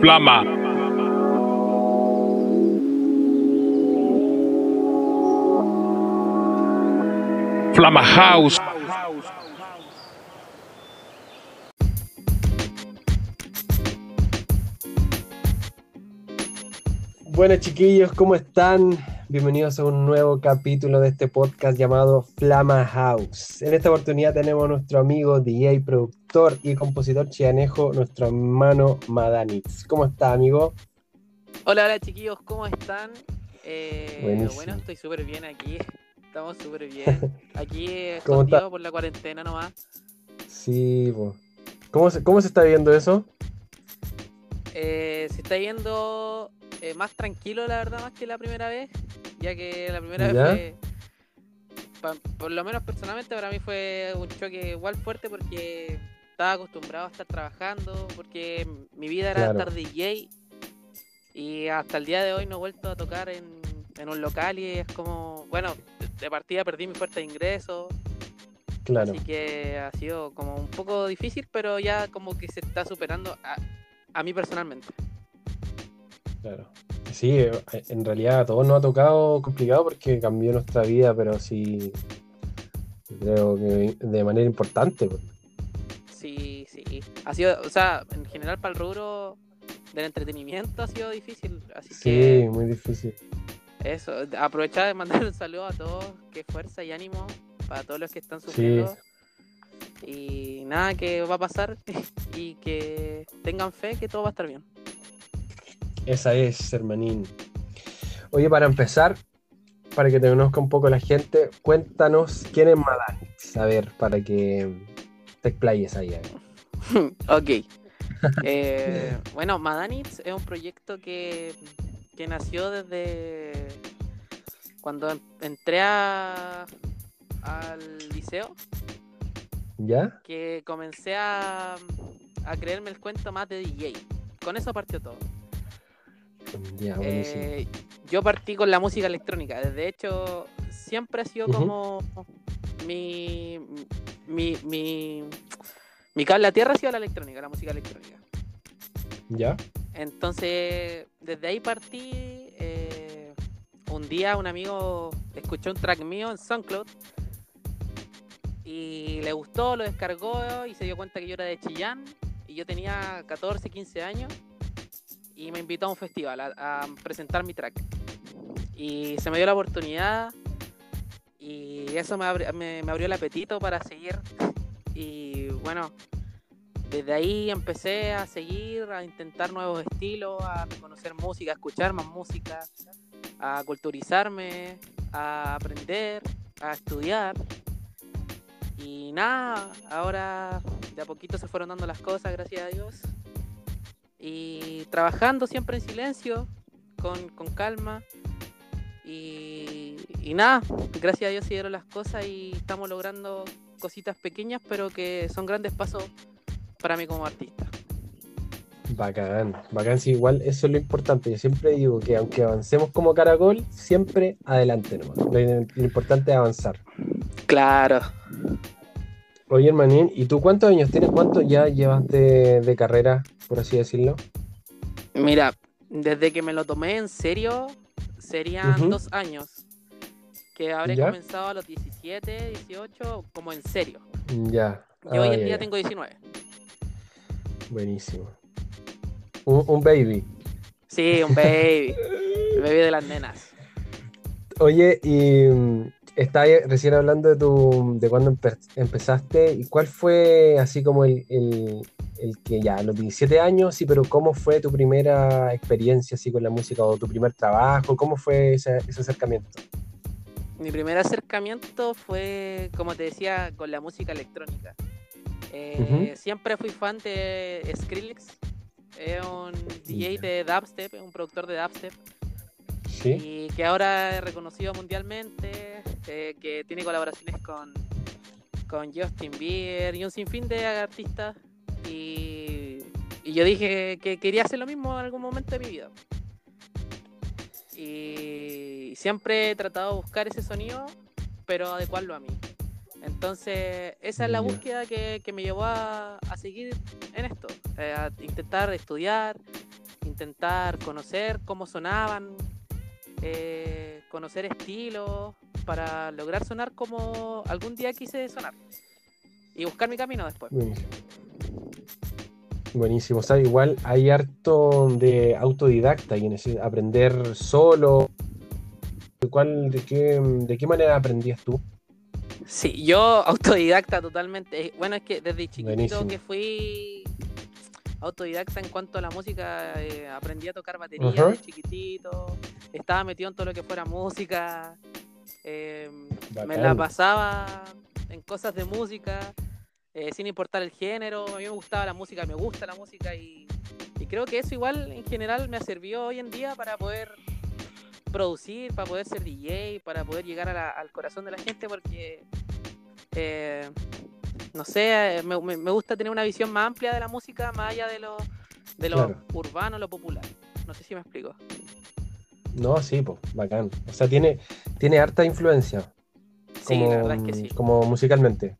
Flama. Flama House. Bueno, chiquillos, ¿cómo están? Bienvenidos a un nuevo capítulo de este podcast llamado Flama House. En esta oportunidad tenemos a nuestro amigo DJ, productor y compositor chianejo, nuestro hermano Madanitz. ¿Cómo está, amigo? Hola, hola, chiquillos, ¿cómo están? Eh, bueno, estoy súper bien aquí. Estamos súper bien. Aquí ¿Cómo está? escondido por la cuarentena nomás. Sí, po. ¿Cómo se, ¿cómo se está viendo eso? Eh, se está yendo eh, más tranquilo, la verdad, más que la primera vez. Ya que la primera ¿Ya? vez fue. pa- por lo menos personalmente para mí fue un choque igual fuerte porque estaba acostumbrado a estar trabajando, porque mi vida era Claro. estar DJ y hasta el día de hoy no he vuelto a tocar en, en un local y es como, bueno, de- partida perdí mi fuerte de ingresos, Claro, así que ha sido como un poco difícil, pero ya como que se está superando a, a mí personalmente. Claro. Sí, eh, en realidad a todos nos ha tocado complicado porque cambió nuestra vida, pero sí, creo que de manera importante. po. Sí, sí. Ha sido, o sea, en general para el rubro del entretenimiento ha sido difícil, así Sí, que muy difícil. eso, aprovechar de mandar un saludo a todos, que fuerza y ánimo para todos los que están sufriendo. Y nada, que va a pasar y que tengan fe que todo va a estar bien. Esa es, hermanín. Oye, para empezar, para que te conozca un poco la gente, cuéntanos quién es Madanix. A ver, para que te explayes ahí. ok. Eh, bueno, Madanitz es un proyecto que, que nació desde cuando en- entré a- al liceo, ¿Ya? que comencé a, a creerme el cuento más de DJ. Con eso partió todo. Ya, buenísimo. Eh, yo partí con la música electrónica. De hecho, siempre ha sido como mi, mi, mi, mi cable a tierra ha sido la electrónica, la música electrónica. ¿Ya? Entonces, desde ahí partí. eh, un día un amigo escuchó un track mío en SoundCloud y le gustó, lo descargó y se dio cuenta que yo era de Chillán y yo tenía 14, 15 años y me invitó a un festival a, presentar mi track. Y se me dio la oportunidad y eso me, abri- me abrió el apetito para seguir. Y bueno, desde ahí empecé a seguir, a intentar nuevos estilos, a conocer música, a escuchar más música, a culturizarme, a aprender, a estudiar. Y nada, ahora de a poquito se fueron dando las cosas, gracias a Dios. Y trabajando siempre en silencio, con, con calma. Y, y nada, gracias a Dios se dieron las cosas y estamos logrando cositas pequeñas, pero que son grandes pasos para mí como artista. Bacán, bacán, sí, igual eso es lo importante. Yo siempre digo que aunque avancemos como caracol, siempre adelante nomás. Lo, lo importante es avanzar. Claro. Oye, hermanín, ¿y tú cuántos años tienes? ¿Cuánto ya llevas de, de carrera, por así decirlo? Mira, desde que me lo tomé en serio, serían dos años. Que habré ¿Ya? comenzado a los 17, 18, como en serio. Ya. Yo hoy en ya, día ya. tengo 19. Buenísimo. Un, un baby. Sí, un baby. el baby de las nenas. Oye, y estaba recién hablando de tu de cuando empe- empezaste y cuál fue así como el, el, el que ya a los 17 años, sí, pero cómo fue tu primera experiencia así con la música o tu primer trabajo, cómo fue ese, ese acercamiento? Mi primer acercamiento fue, como te decía, con la música electrónica. Eh, Siempre fui fan de Skrillex. Es un DJ de dubstep, un productor de dubstep. Sí. y que ahora es reconocido mundialmente, eh, que tiene colaboraciones con, con Justin Bieber y un sinfín de artistas. Y, y yo dije que quería hacer lo mismo en algún momento de mi vida. Y siempre he tratado de buscar ese sonido, pero adecuarlo a mí. Entonces, esa es la búsqueda que, que me llevó a, a seguir en esto, eh, a intentar estudiar, intentar conocer cómo sonaban, eh, conocer estilos, para lograr sonar como algún día quise sonar. Y buscar mi camino después. Buenísimo. Buenísimo. O sea, igual hay harto de autodidacta y en aprender solo. ¿Cuál, de, qué, ¿De qué manera aprendías tú? Sí, yo autodidacta totalmente. Bueno, es que desde chiquitito que fui autodidacta en cuanto a la música, eh, aprendí a tocar batería desde chiquitito, estaba metido en todo lo que fuera música, eh, me la pasaba en cosas de música, eh, sin importar el género, a mí me gustaba la música, me gusta la música y, creo que eso igual en general me ha servido hoy en día para poder producir, para poder ser DJ, para poder llegar al corazón de la gente, porque eh, no sé, me, gusta tener una visión más amplia de la música, más allá de lo, de lo urbano, lo popular. No sé si me explico. No, sí, pues, bacán. O sea, tiene, tiene harta influencia. Sí, la verdad es que sí. Como musicalmente.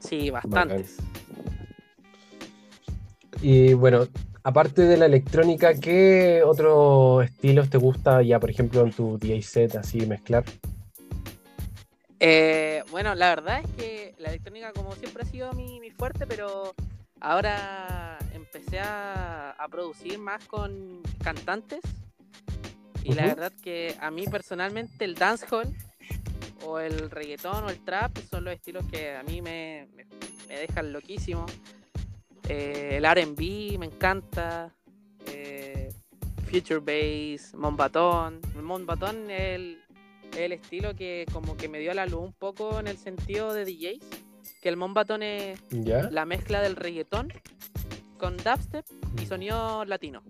Sí, bastantes. Y bueno, aparte de la electrónica, ¿qué otros estilos te gusta ya, por ejemplo, en tu DJ set así mezclar? Eh, bueno, la verdad es que la electrónica como siempre ha sido mi, fuerte, pero ahora empecé a, producir más con cantantes. Y la verdad que a mí personalmente el dancehall o el reggaetón o el trap son los estilos que a mí me, dejan loquísimo. Eh, el RB me encanta. Eh, Future Bass, Monbatón. El Monbatón es el, el estilo que como que me dio a la luz un poco en el sentido de DJs. Que el Monbatón es la mezcla del reggaetón con dubstep y mm. sonido latino.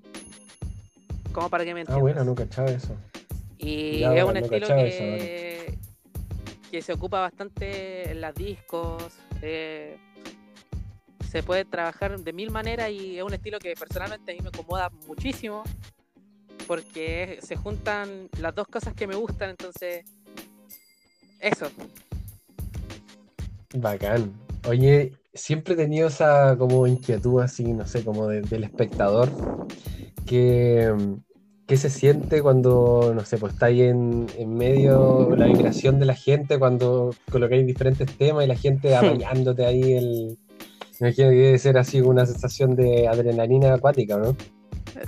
Como para que me entiendas. Ah, bueno, nunca cachaba eso. Y es un estilo que, que se ocupa bastante en las discos. Eh, se puede trabajar de mil maneras y es un estilo que personalmente a mí me acomoda muchísimo porque se juntan las dos cosas que me gustan, entonces eso. Bacán. Oye, siempre he tenido esa como inquietud así, no sé, como del espectador, que, se siente cuando, no sé, pues está ahí en, en medio la vibración de la gente, cuando colocáis diferentes temas y la gente apañándote ahí el... Me imagino que debe ser así una sensación de adrenalina acuática, ¿no?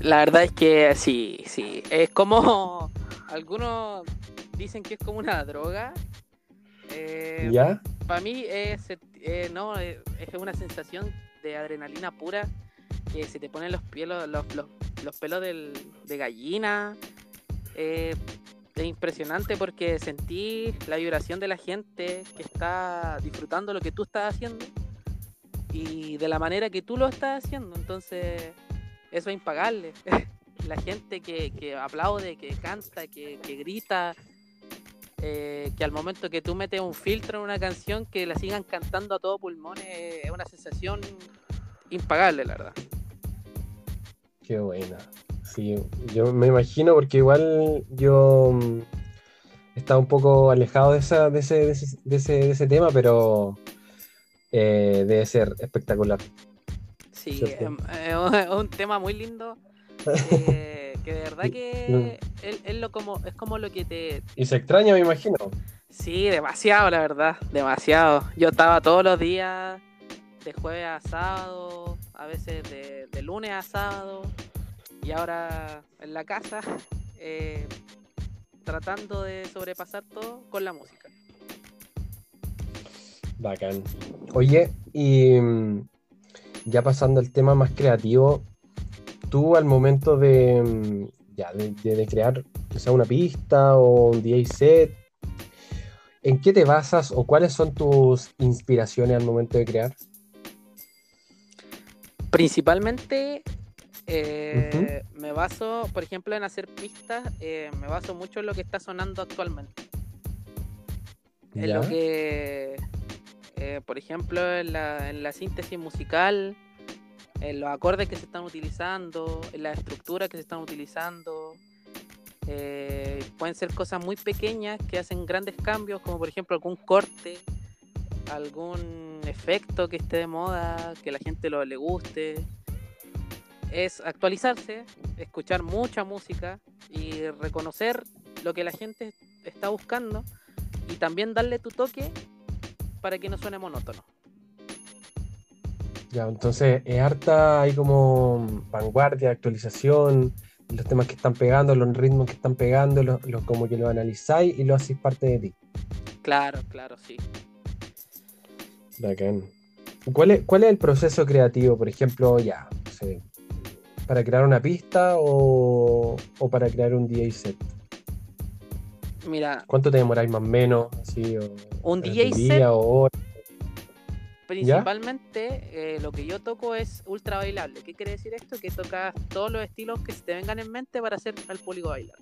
La verdad es que sí, sí. Es como. Algunos dicen que es como una droga. Eh, ¿Ya? Para mí es, eh, no, eh, es una sensación de adrenalina pura que se te ponen los, pelos, los, los, pelos de gallina. es impresionante porque sentís la vibración de la gente que está disfrutando lo que tú estás haciendo y de la manera que tú lo estás haciendo. Entonces eso es impagable. la gente que, que, aplaude, que canta, que, grita, eh, que al momento que tú metes un filtro en una canción, que la sigan cantando a todo pulmón, es una sensación impagable, la verdad. Qué buena. Sí, yo me imagino porque igual yo mm, estaba un poco alejado de, esa, de, ese, de, ese, de, ese, tema, pero eh, debe ser espectacular. Sí, es, un tema muy lindo. Eh, que de verdad que es, lo como, es como lo que te. Y se extraña, me imagino. Sí, demasiado, la verdad. Demasiado. Yo estaba todos los días, de jueves a sábado, a veces de, lunes a sábado, y ahora en la casa, eh, tratando de sobrepasar todo con la música. Bacán. Oye, y mm, ya pasando al tema más creativo, tú al momento de, mm, ya, de, crear quizá una pista o un DJ set, ¿en qué te basas o cuáles son tus inspiraciones al momento de crear? Principalmente eh, me baso, por ejemplo, en hacer pistas, eh, me baso mucho en lo que está sonando actualmente. En lo que eh, por ejemplo, en la, síntesis musical, en los acordes que se están utilizando, en la estructura que se están utilizando. Eh, pueden ser cosas muy pequeñas que hacen grandes cambios, como por ejemplo algún corte, algún efecto que esté de moda, que la gente lo, le guste. es actualizarse, escuchar mucha música y reconocer lo que la gente está buscando y también darle tu toque para que no suene monótono. Ya, entonces es harta, hay como vanguardia, actualización, los temas que están pegando, los ritmos que están pegando, los, los como que lo analizáis y lo hacéis parte de ti. Claro, claro, sí. Bacán. ¿Cuál es, ¿Cuál es el proceso creativo, por ejemplo, ya, no sé, para crear una pista o, o para crear un DJ set? Mira, ¿Cuánto te demoráis más o menos? Así, o, un DJ set día o hora? Principalmente eh, lo que yo toco es ultra bailable. ¿Qué quiere decir esto? Que tocas todos los estilos que se te vengan en mente para hacer al público bailar.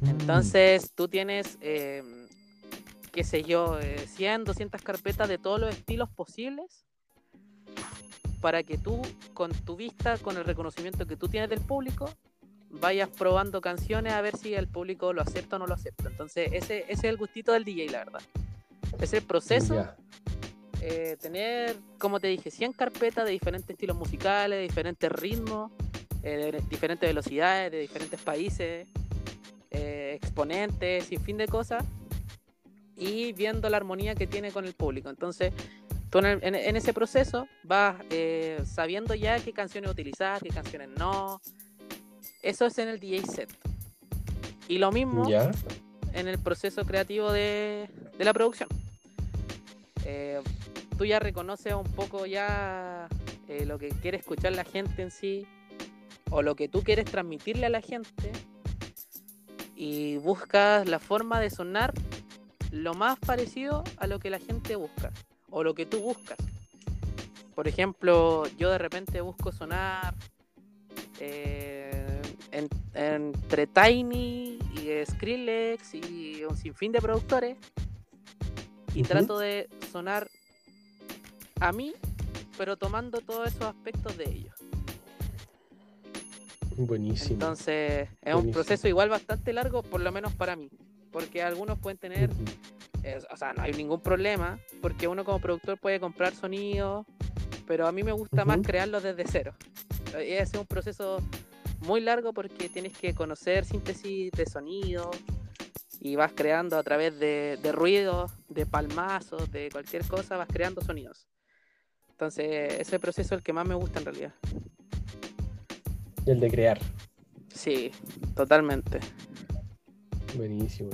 Mm, Entonces tú tienes, eh, qué sé yo, eh, 100, 200 carpetas de todos los estilos posibles para que tú, con tu vista, con el reconocimiento que tú tienes del público, vayas probando canciones a ver si el público lo acepta o no lo acepta. Entonces ese, ese es el gustito del DJ, la verdad. Es el proceso eh, tener, como te dije, 100 carpetas de diferentes estilos musicales, de diferentes ritmos, eh, de diferentes velocidades, de diferentes países, eh, exponentes, sin fin de cosas, y viendo la armonía que tiene con el público. Entonces, tú en, el- en- en ese proceso vas sabiendo ya qué canciones utilizar, qué canciones no. Eso es en el DJ set. Y lo mismo Ya. en el proceso creativo de, de la producción. Eh, tú ya reconoces un poco ya eh, lo que quiere escuchar la gente en sí o lo que tú quieres transmitirle a la gente y buscas la forma de sonar lo más parecido a lo que la gente busca o lo que tú buscas. Por ejemplo, yo de repente busco sonar eh, en- entre Tiny y Skrillex y un sinfín de productores y trato de sonar a mí, pero tomando todos esos aspectos de ellos. Buenísimo. Entonces, es un proceso igual bastante largo, por lo menos para mí, porque algunos pueden tener eh, o sea, no hay ningún problema, porque uno como productor puede comprar sonidos, pero a mí me gusta más crearlos desde cero. Eh, Es un proceso muy largo porque tienes que conocer síntesis de sonido y vas creando a través de, de ruidos, de palmazos, de cualquier cosa, vas creando sonidos. Entonces, ese proceso es el que más me gusta en realidad. El de crear. Sí, totalmente. Buenísimo.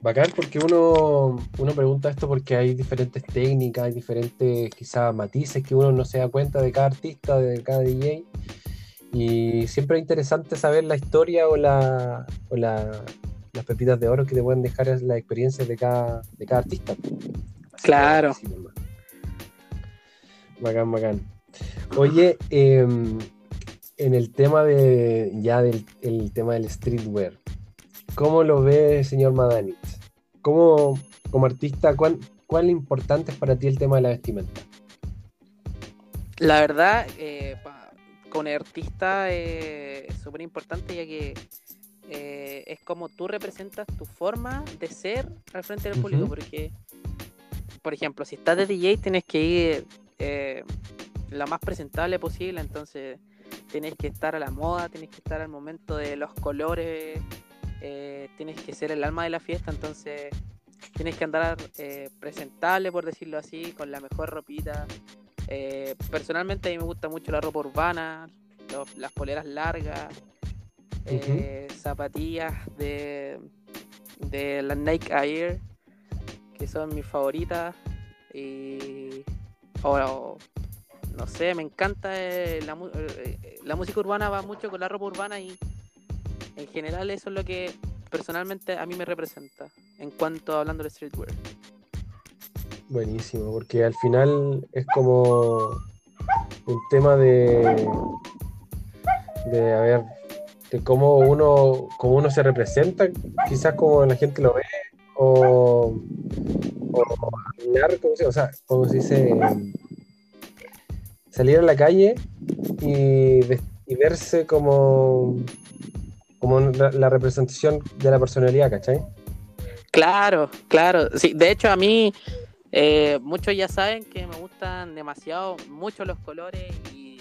Bacán porque uno, uno pregunta esto porque hay diferentes técnicas, hay diferentes quizás matices que uno no se da cuenta de cada artista, de cada DJ. Y siempre es interesante saber la historia o, la, o la- las pepitas de oro que te pueden dejar las experiencias de cada, de cada artista. Así Claro. Bacán, bacán. Oye, em, en el tema de ya del el tema del streetwear, ¿cómo lo ve señor Madanich? ¿Cómo, como artista, cuán, cuán importante es para ti el tema de la vestimenta? La verdad, eh, pa- con el artista eh, es súper importante ya que eh, es como tú representas tu forma de ser al frente del público, porque, por ejemplo, si estás de DJ tienes que ir eh, lo más presentable posible, entonces tienes que estar a la moda, tienes que estar al momento de los colores, eh, tienes que ser el alma de la fiesta, entonces tienes que andar eh, presentable, por decirlo así, con la mejor ropita. Eh, personalmente a mí me gusta mucho la ropa urbana, los- las poleras largas, eh, zapatillas de, de la Nike Air, que son mis favoritas. Y, o- o, no sé, me encanta eh, la, la música urbana, va mucho con la ropa urbana y en general eso es lo que personalmente a mí me representa en cuanto a hablando de streetwear. Buenísimo, porque al final es como un tema de, de a ver, de cómo uno, cómo uno se representa, quizás como la gente lo ve, o, o hablar, ¿cómo se- o sea, como se dice, salir a la calle y, y verse como, como la, la representación de la personalidad, ¿cachai? Claro, claro. Sí, de hecho a mí eh, muchos ya saben que me gustan demasiado mucho los colores y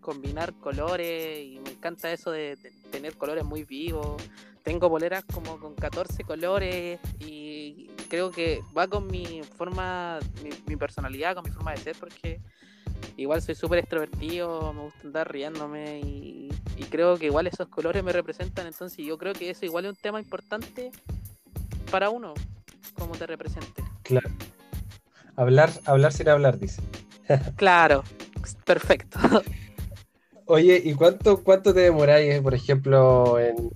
combinar colores y me encanta eso de, tener colores muy vivos. Tengo boleras como con 14 colores y creo que va con mi forma, mi, mi personalidad, con mi forma de ser, porque igual soy súper extrovertido, me gusta andar riéndome y, y creo que igual esos colores me representan, entonces yo creo que eso igual es un tema importante para uno, como te represente. Claro. Hablar, hablar sin hablar, dice. Claro, perfecto. Oye, ¿y cuánto, cuánto te demoráis, por ejemplo, en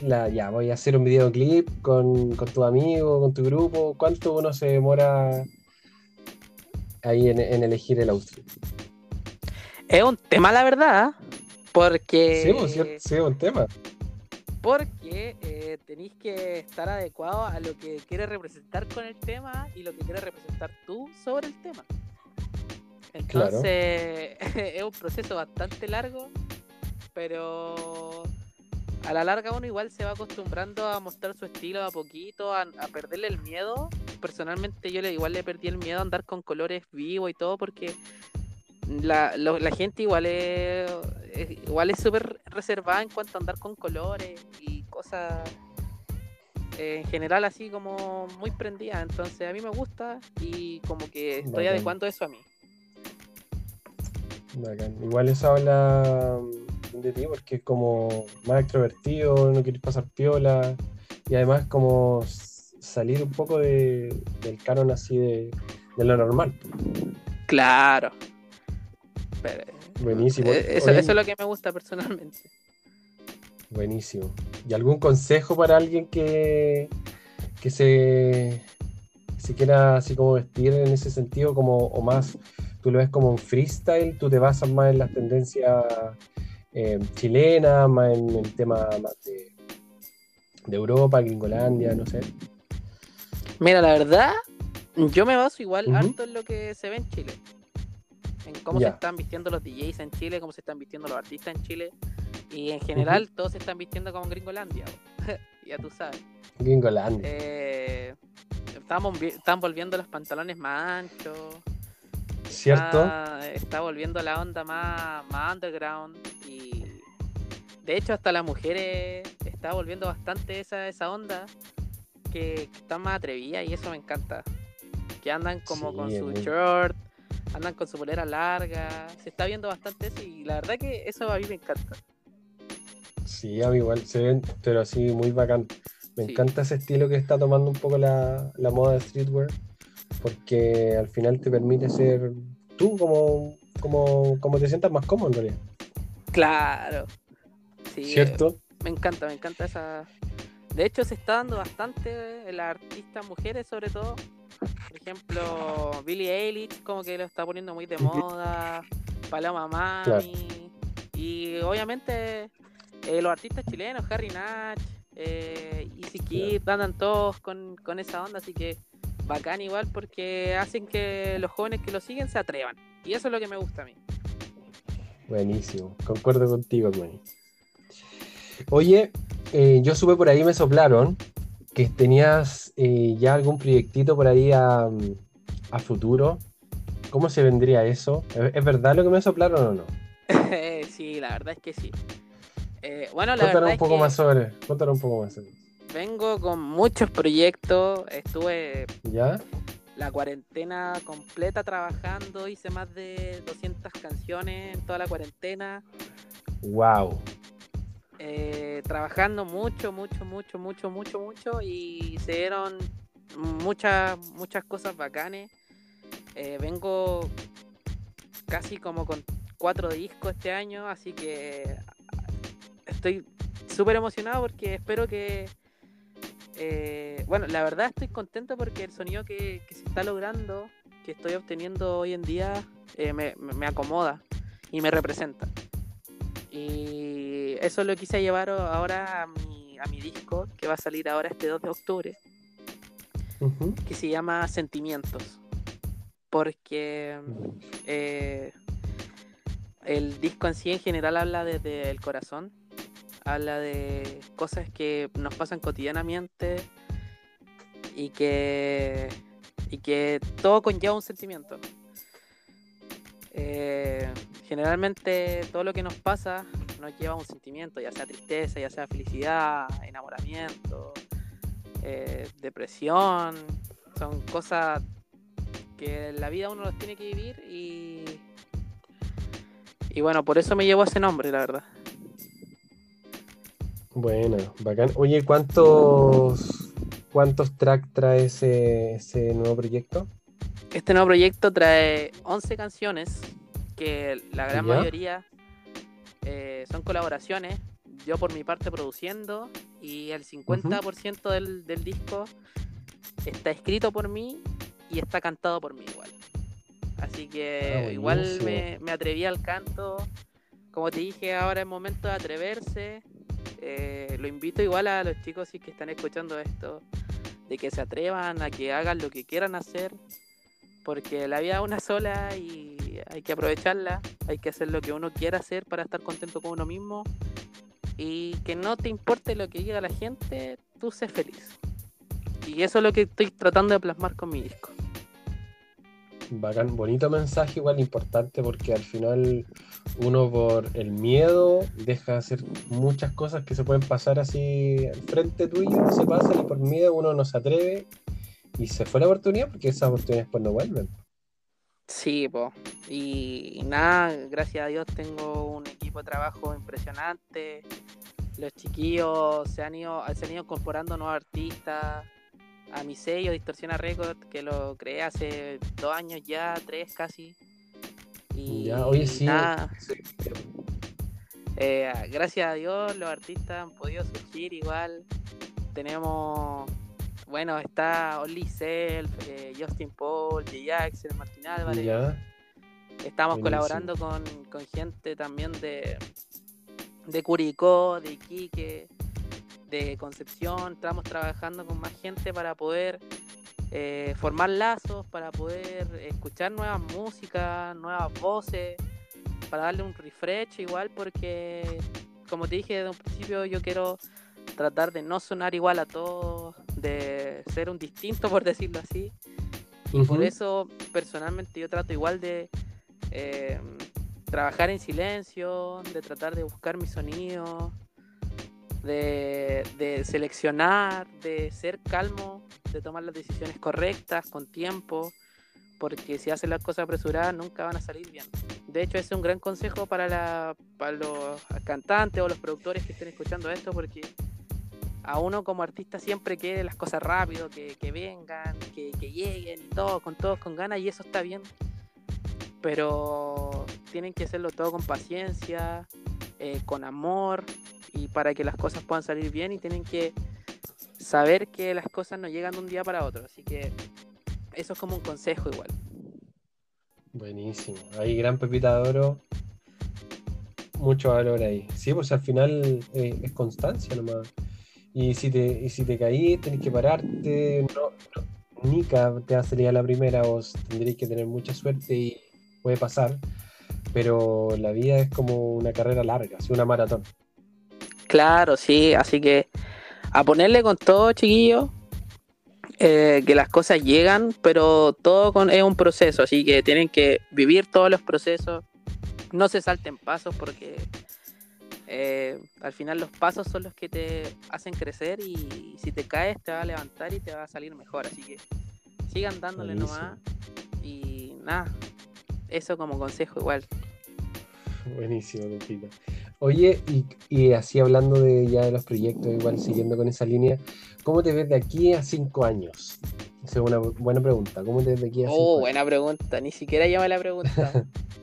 la, ya, voy a hacer un videoclip con, con tu amigo, con tu grupo? ¿Cuánto uno se demora ahí en, en elegir el outfit? Es un tema, la verdad, porque... Sí, pues, sí, es un tema. Porque eh, tenéis que estar adecuado a lo que quieres representar con el tema y lo que quieres representar tú sobre el tema. Entonces es un proceso bastante largo, pero a la larga uno igual se va acostumbrando a mostrar su estilo a poquito, a, a perderle el miedo. Personalmente yo le, igual le perdí el miedo a andar con colores vivos y todo porque la, lo- la gente igual es, es- igual es súper reservada en cuanto a andar con colores y cosas eh, en general así como muy prendidas. Entonces a mí me gusta y como que estoy Bacán. adecuando eso a mí. Bacán. Igual eso habla mm, de ti porque es como más extrovertido, no quieres pasar piola y además como salir un poco de, del canon así de, de lo normal. Claro. Pero, Buenísimo. eh, eso, Oye, eso es lo que me gusta personalmente. Buenísimo. ¿Y algún consejo para alguien que, que se, se quiera así como vestir en ese sentido, como o más, tú lo ves como un freestyle, tú te basas más en las tendencias eh, chilenas, más en el tema más de, de Europa, Gringolandia, no sé. Mira, la verdad, yo me baso igual Ujú. harto en lo que se ve en Chile. En cómo se están vistiendo los DJs en Chile, cómo se están vistiendo los artistas en Chile. Y en general todos se están vistiendo como en Gringolandia. ya tú sabes. Gringolandia. Eh, estamos, están volviendo los pantalones más anchos. ¿Cierto? Está, está volviendo la onda más, más underground. Y de hecho, hasta las mujeres está volviendo bastante esa, esa onda. Que, que están más atrevidas y eso me encanta. Que andan como Sí, con su short, andan con su polera larga. Se está viendo bastante eso y la verdad que eso a mí me encanta. Sí, a mí igual se ven, pero así muy bacán. Me Sí. encanta ese estilo que está tomando un poco la, la moda de streetwear, porque al final te permite ser tú como, como, como te sientas más cómodo en realidad. Claro. Sí, ¿Cierto? Me encanta, me encanta esa. De hecho, se está dando bastante en las artistas mujeres, sobre todo. Por ejemplo, Billie Eilish, como que lo está poniendo muy de moda. Paloma Mami. Y obviamente eh, los artistas chilenos, Harry Natch, eh, Easy Kid, andan todos con, con esa onda. Así que bacán igual porque hacen que los jóvenes que lo siguen se atrevan. Y eso es lo que me gusta a mí. Buenísimo, concuerdo contigo, hermano. Oye, eh, yo supe por ahí, me soplaron que tenías eh, ya algún proyectito por ahí a, a futuro. ¿Cómo se vendría eso? ¿Es, es verdad lo que me soplaron o no? sí, la verdad es que sí. Eh, bueno, la Cuéntanos verdad un es poco que más sobre, cuéntanos un poco más sobre vengo con muchos proyectos. Estuve ¿Ya? la cuarentena completa trabajando. Hice más de 200 canciones en toda la cuarentena. Wow. Eh, trabajando mucho, mucho, mucho, mucho, mucho, mucho. Y se dieron muchas, muchas cosas bacanes. Eh, vengo casi como con cuatro discos este año, así que estoy súper emocionado porque espero que... eh, bueno, la verdad estoy contento porque el sonido que, que se está logrando, que estoy obteniendo hoy en día, me- me acomoda y me representa. Y eso lo quise llevar ahora a mi, a mi disco, que va a salir ahora este 2 de octubre, que se llama Sentimientos. Porque eh, el disco en sí en general habla desde el corazón, habla de cosas que nos pasan cotidianamente y que, y que todo conlleva un sentimiento. Eh, generalmente todo lo que nos pasa nos lleva a un sentimiento, ya sea tristeza, ya sea felicidad, enamoramiento, eh, depresión. Son cosas que en la vida uno los tiene que vivir y, y bueno, por eso me llevó ese nombre, la verdad. Bueno, bacán. Oye, ¿cuántos, cuántos tracks trae ese, ese nuevo proyecto? Este nuevo proyecto trae 11 canciones, que la gran ¿Ya? mayoría son colaboraciones. Yo por mi parte produciendo y el 50% del, del disco está escrito por mí y está cantado por mí igual. Así que Ah, igual me, me atreví al canto. Como te dije, ahora es momento de atreverse. Eh, lo invito igual a los chicos si que están escuchando esto, de que se atrevan a que hagan lo que quieran hacer, porque la vida es una sola y hay que aprovecharla, hay que hacer lo que uno quiera hacer para estar contento con uno mismo y que no te importe lo que diga la gente, tú sé feliz. Y eso es lo que estoy tratando de plasmar con mi disco. Bacán, bonito mensaje, igual importante, porque al final uno por el miedo deja de hacer muchas cosas que se pueden pasar así al frente tuyo, se pasan y por miedo uno no se atreve y se fue la oportunidad porque esas oportunidades pues no vuelven. Sí, po. Y, y nada, gracias a Dios tengo un equipo de trabajo impresionante. Los chiquillos se han ido, se han ido incorporando nuevos artistas a mi sello Distorsiona Record, que lo creé hace dos años ya, tres casi. Y Ya, oye, sí. nada, eh, gracias a Dios los artistas han podido surgir igual. Tenemos, bueno, está Only Self, eh, Justin Paul, J. Axel, Martín Álvarez. Ya, Estamos Buenísimo. colaborando con, con gente también de, de Curicó, de Iquique, de Concepción. Estamos trabajando con más gente para poder eh, formar lazos, para poder escuchar nuevas músicas, nuevas voces, para darle un refresh igual, porque como te dije desde un principio, yo quiero tratar de no sonar igual a todos, de ser un distinto, por decirlo así. Y por eso, personalmente, yo trato igual de eh, trabajar en silencio, de tratar de buscar mi sonido, de, de seleccionar, de ser calmo, de tomar las decisiones correctas, con tiempo, porque si hacen las cosas apresuradas nunca van a salir bien. De hecho, ese es un gran consejo para, la, para los cantantes o los productores que estén escuchando esto, porque a uno como artista siempre quiere las cosas rápido, que, que vengan, que, que lleguen todo, con todos con ganas, y eso está bien. Pero tienen que hacerlo todo con paciencia, eh, con amor, y para que las cosas puedan salir bien, y tienen que saber que las cosas no llegan de un día para otro. Así que eso es como un consejo igual. buenísimo. Ahí gran pepita de oro. Mucho valor ahí. Sí, pues al final eh, es constancia nomás. Y si te, y si te caí, tenés que pararte. No, no, nica te va a salir a la primera, vos tendréis que tener mucha suerte y puede pasar. Pero la vida es como una carrera larga, es una maratón. Claro, sí, así que a ponerle con todo, chiquillos, eh, que las cosas llegan, pero todo con, es un proceso, así que tienen que vivir todos los procesos, no se salten pasos porque eh, al final los pasos son los que te hacen crecer y si te caes te va a levantar y te va a salir mejor, así que sigan dándole Buenísimo. nomás y nada, eso como consejo igual. Buenísimo, Lupita. Oye, y, y así hablando de ya de los proyectos, igual siguiendo con esa línea, ¿cómo te ves de aquí a cinco años? Esa es una bu- buena pregunta. ¿Cómo te ves de aquí a cinco Oh, años? buena pregunta. Ni siquiera llama la pregunta.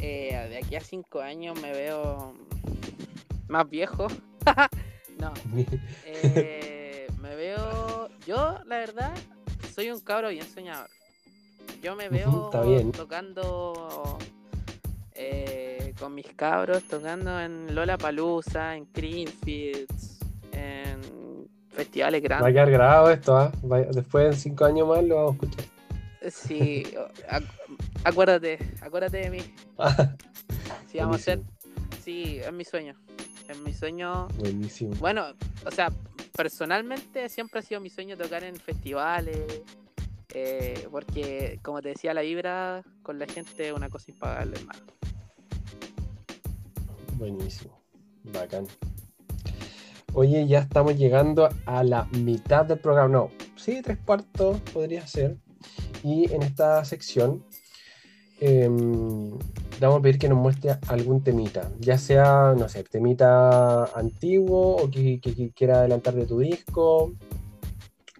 Eh, de aquí a cinco años me veo más viejo. no. eh, me veo. Yo, la verdad, soy un cabro bien soñador. Yo me veo bien. tocando eh, con mis cabros, tocando en Lola Palusa, en Greenfields, en festivales Va a grandes. quedar grabado esto, ¿ah? Va- Después en cinco años más lo vamos a escuchar. Sí, acuérdate, acuérdate de mí. Sí, vamos a hacer. Sí, es mi sueño. Es mi sueño. Buenísimo. Bueno, o sea, personalmente siempre ha sido mi sueño tocar en festivales. eh, porque, como te decía, la vibra con la gente es una cosa impagable, hermano. Buenísimo. Bacán. Oye, ya estamos llegando a la mitad del programa. No, sí, tres cuartos podría ser. Y en esta sección em, le vamos a pedir que nos muestre algún temita, ya sea, no sé, temita antiguo o que, que- que quiera adelantar de tu disco.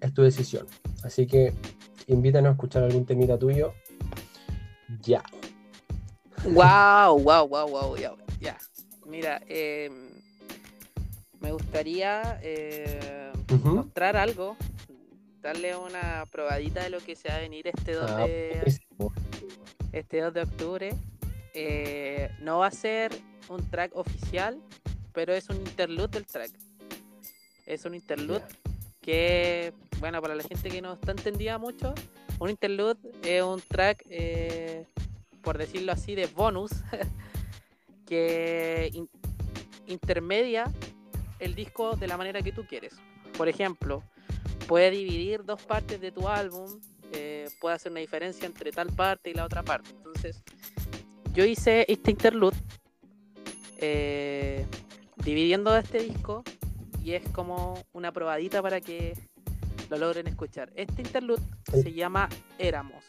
Es tu decisión. Así que invítanos a escuchar algún temita tuyo. Ya. Wow, wow, wow, wow, ya. ya. Mira, eh, me gustaría eh, Ujú. mostrar algo, darle una probadita de lo que se va a venir este 2 Ah, de. Este 2 de octubre. Eh, no va a ser un track oficial, pero es un interlude del track. Es un interlude que, bueno, para la gente que no está entendida mucho, un interlude es un track, eh, por decirlo así, de bonus, que in- intermedia el disco de la manera que tú quieres. Por ejemplo, puede dividir dos partes de tu álbum, eh, puede hacer una diferencia entre tal parte y la otra parte. Entonces, yo hice este interlude eh, dividiendo este disco y es como una probadita para que lo logren escuchar. Este interlude Sí. se llama Éramos.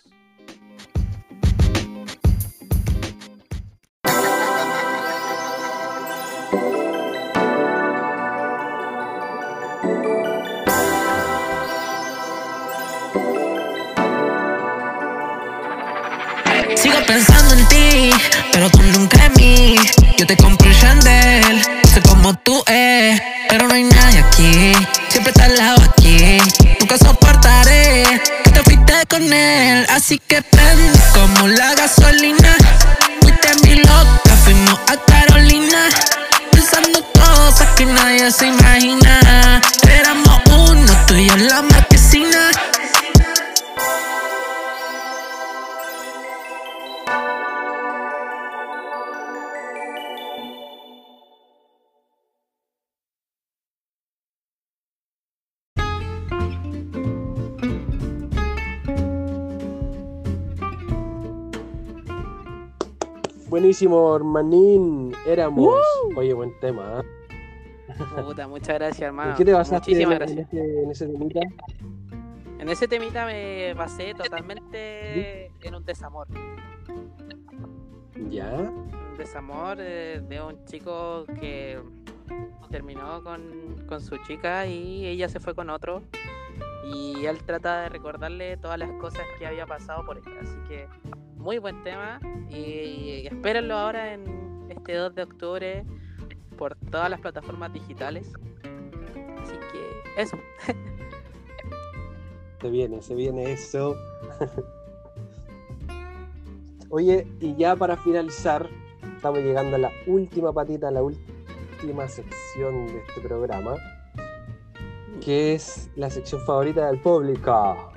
Pensando en ti, pero tú nunca en mí. Yo te compro el Chandel, sé como tú es, pero no hay nadie aquí. Siempre está al lado aquí. Nunca soportaré que te fuiste con él, así que prende como la gasolina. Fuiste mi loca, fuimos a Carolina, pensando cosas que nadie se imagina. Éramos uno, tú y yo la Buenísimo, hermanín. Éramos. Oye, buen tema. ¿eh? Puta, muchas gracias, hermano. ¿En qué te basaste Muchísimas en, gracias. en ese, en ese temita? En ese temita me basé totalmente en un desamor. Ya. Un desamor eh, de un chico que terminó con, con su chica y ella se fue con otro. Y él trata de recordarle todas las cosas que había pasado por ella. Así que muy buen tema. Y espérenlo ahora en este 2 de octubre por todas las plataformas digitales. Así que eso. Se viene, se viene eso. Oye, y ya para finalizar, estamos llegando a la última patita, a la última sección de este programa, que es la sección favorita del público.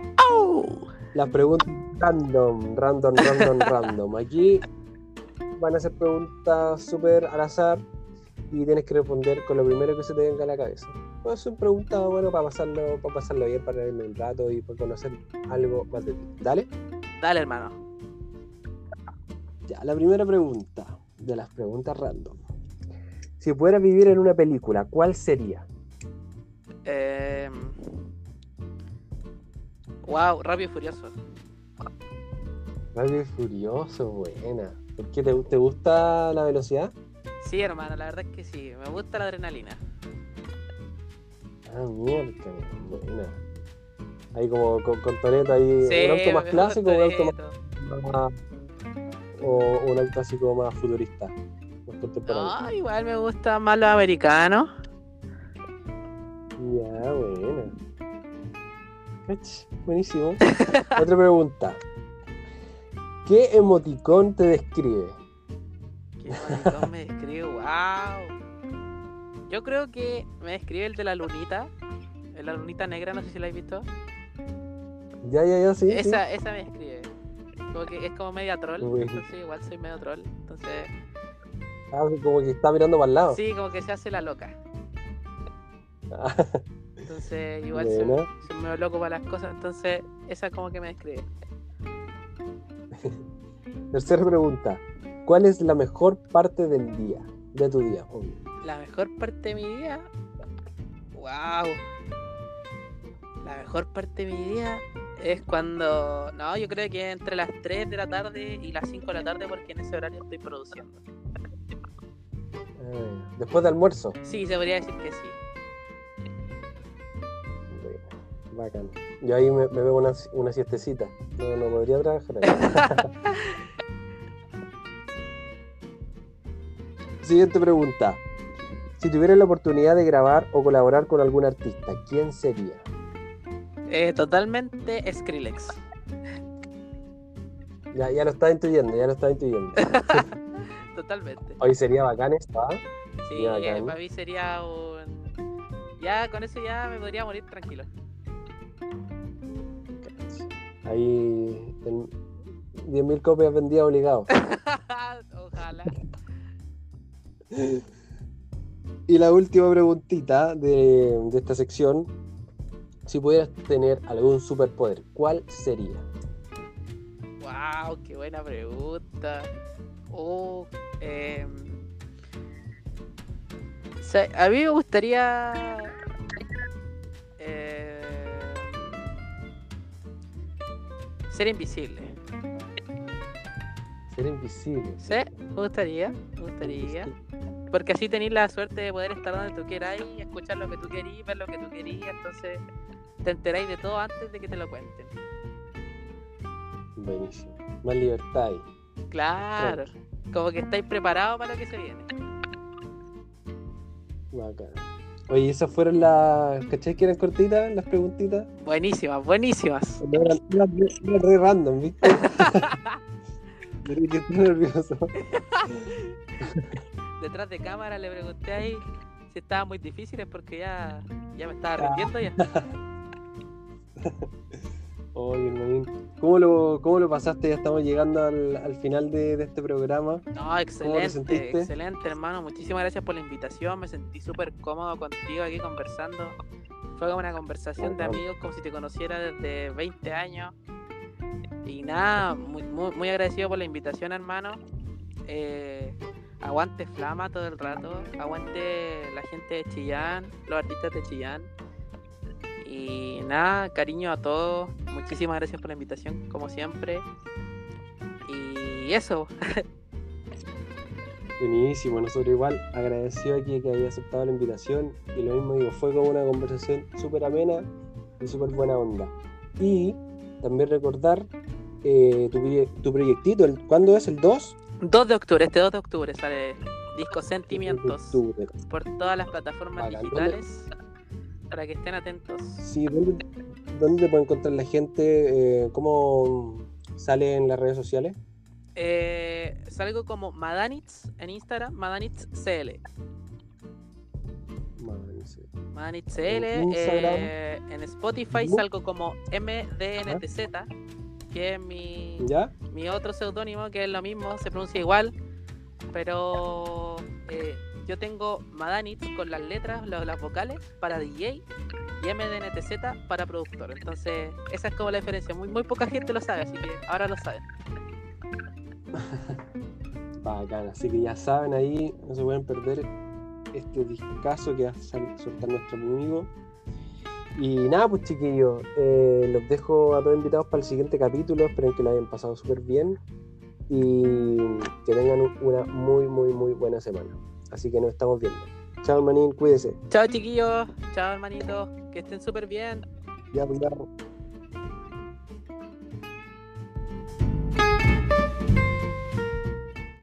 Las preguntas random, random, random, random. Aquí van a ser preguntas súper al azar y tienes que responder con lo primero que se te venga a la cabeza. Pues son preguntas, bueno, para pasarlo, para pasarlo bien, para reírme un rato y para conocer algo más de ti. Dale. Dale, hermano. Ya, la primera pregunta de las preguntas random. Si pudieras vivir en una película, ¿cuál sería? Eh... Wow, Rápido y Furioso. Rápido y Furioso, buena. ¿Por qué te, te gusta la velocidad? Sí, hermano, la verdad es que sí. Me gusta la adrenalina. Ah, mierda, buena. Ahí como con, con ahí, Sí, un auto más clásico, un auto más, más- o un auto así como más futurista, más contemporáneo. No, igual me gusta más los americanos. Buenísimo. Otra pregunta. ¿Qué emoticón te describe? Qué bonito me describe, wow. Yo creo que me describe el de la lunita. La lunita negra, no sé si la habéis visto. Ya, ya, ya, sí. sí. esa, esa me describe. Como que es como media troll. Entonces igual soy medio troll. Entonces, Ah, como que está mirando para el lado. sí, como que se hace la loca. Entonces igual soy, Bueno. soy medio loco para las cosas. Entonces esa como que me describe. Tercera pregunta. ¿Cuál es la mejor parte del día? de tu día. obvio. La mejor parte de mi día. Wow. La mejor parte de mi día es cuando. No, yo creo que entre las 3 de la tarde y las 5 de la tarde, porque en ese horario estoy produciendo. Eh, después de almuerzo. Sí, se podría decir que sí. Bacán. Yo ahí me, me veo una, una siestecita. No, no podría trabajar ahí. Siguiente pregunta. Si tuvieras la oportunidad de grabar o colaborar con algún artista, ¿quién sería? Eh, totalmente Skrillex. Ya, ya lo estaba intuyendo, ya lo estaba intuyendo. Totalmente. Hoy sería bacán esto, ¿ah? Sí, eh, bacán. para mí sería un. Ya con eso ya me podría morir tranquilo. Ahí en 10.000 copias vendidas obligado. Ojalá. Y la última preguntita de, de esta sección. Si pudieras tener algún superpoder, ¿cuál sería? Wow, qué buena pregunta. Oh, em, o sea, a mí me gustaría. Ser invisible. Ser invisible. Sí, me gustaría, me gustaría. Porque así tenéis la suerte de poder estar donde tú quieras y escuchar lo que tú querís, ver lo que tú querías, entonces te enteráis de todo antes de que te lo cuenten. Buenísimo. Más libertad ahí. Claro, como que estáis preparados para lo que se viene. Bacán. Oye, esas fueron las. ¿Cachai que eran cortitas las preguntitas? Buenísimas, buenísimas. Eran, eran re- eran re random, ¿viste? Que estoy nervioso. Detrás de cámara le pregunté ahí si estaban muy difíciles porque ya, ya me estaba rindiendo ya. Oye, hermanín. ¿Cómo lo, ¿Cómo lo pasaste? Ya estamos llegando al, al final de, de este programa. No, excelente, excelente hermano. Muchísimas gracias por la invitación. Me sentí súper cómodo contigo aquí conversando. Fue como una conversación de amigos como si te conociera desde 20 años. Y nada, muy, muy, muy agradecido por la invitación hermano. Eh, aguante Flama todo el rato. Aguante la gente de Chillán, los artistas de Chillán. Y nada, cariño a todos. Muchísimas gracias por la invitación, como siempre. Y eso, Buenísimo, nosotros igual agradecido aquí que haya aceptado la invitación y lo mismo digo, fue como una conversación súper amena y súper buena onda. Y también recordar eh, tu, tu proyectito, el, ¿cuándo es? ¿El 2? 2 de octubre, este 2 de octubre sale Disco Sentimientos octubre. por todas las plataformas digitales para que estén atentos. Sí, ¿dónde, dónde puede encontrar la gente? Eh, ¿Cómo sale en las redes sociales? Eh, salgo como Madanitz en Instagram, Madanitz CL. Madanitz En CL. Instagram. eh, en Spotify salgo como MDNTZ, que es mi, ¿Ya? mi otro seudónimo, que es lo mismo, se pronuncia igual, pero eh, yo tengo Madanitz con las letras, las vocales para DJ y MDNTZ para productor. Entonces, esa es como la diferencia. Muy, muy poca gente lo sabe, así que ahora lo saben. Bacán, así que ya saben ahí, no se pueden perder este discazo que va a soltar nuestro amigo. Y nada, pues chiquillos, eh, los dejo a todos invitados para el siguiente capítulo. Esperen que lo hayan pasado súper bien y que tengan un- una muy, muy, muy buena semana. Así que nos estamos viendo. Chao, manín, cuídese. Chao, chiquillos. Chao, hermanitos. Que estén súper bien. Ya, ya.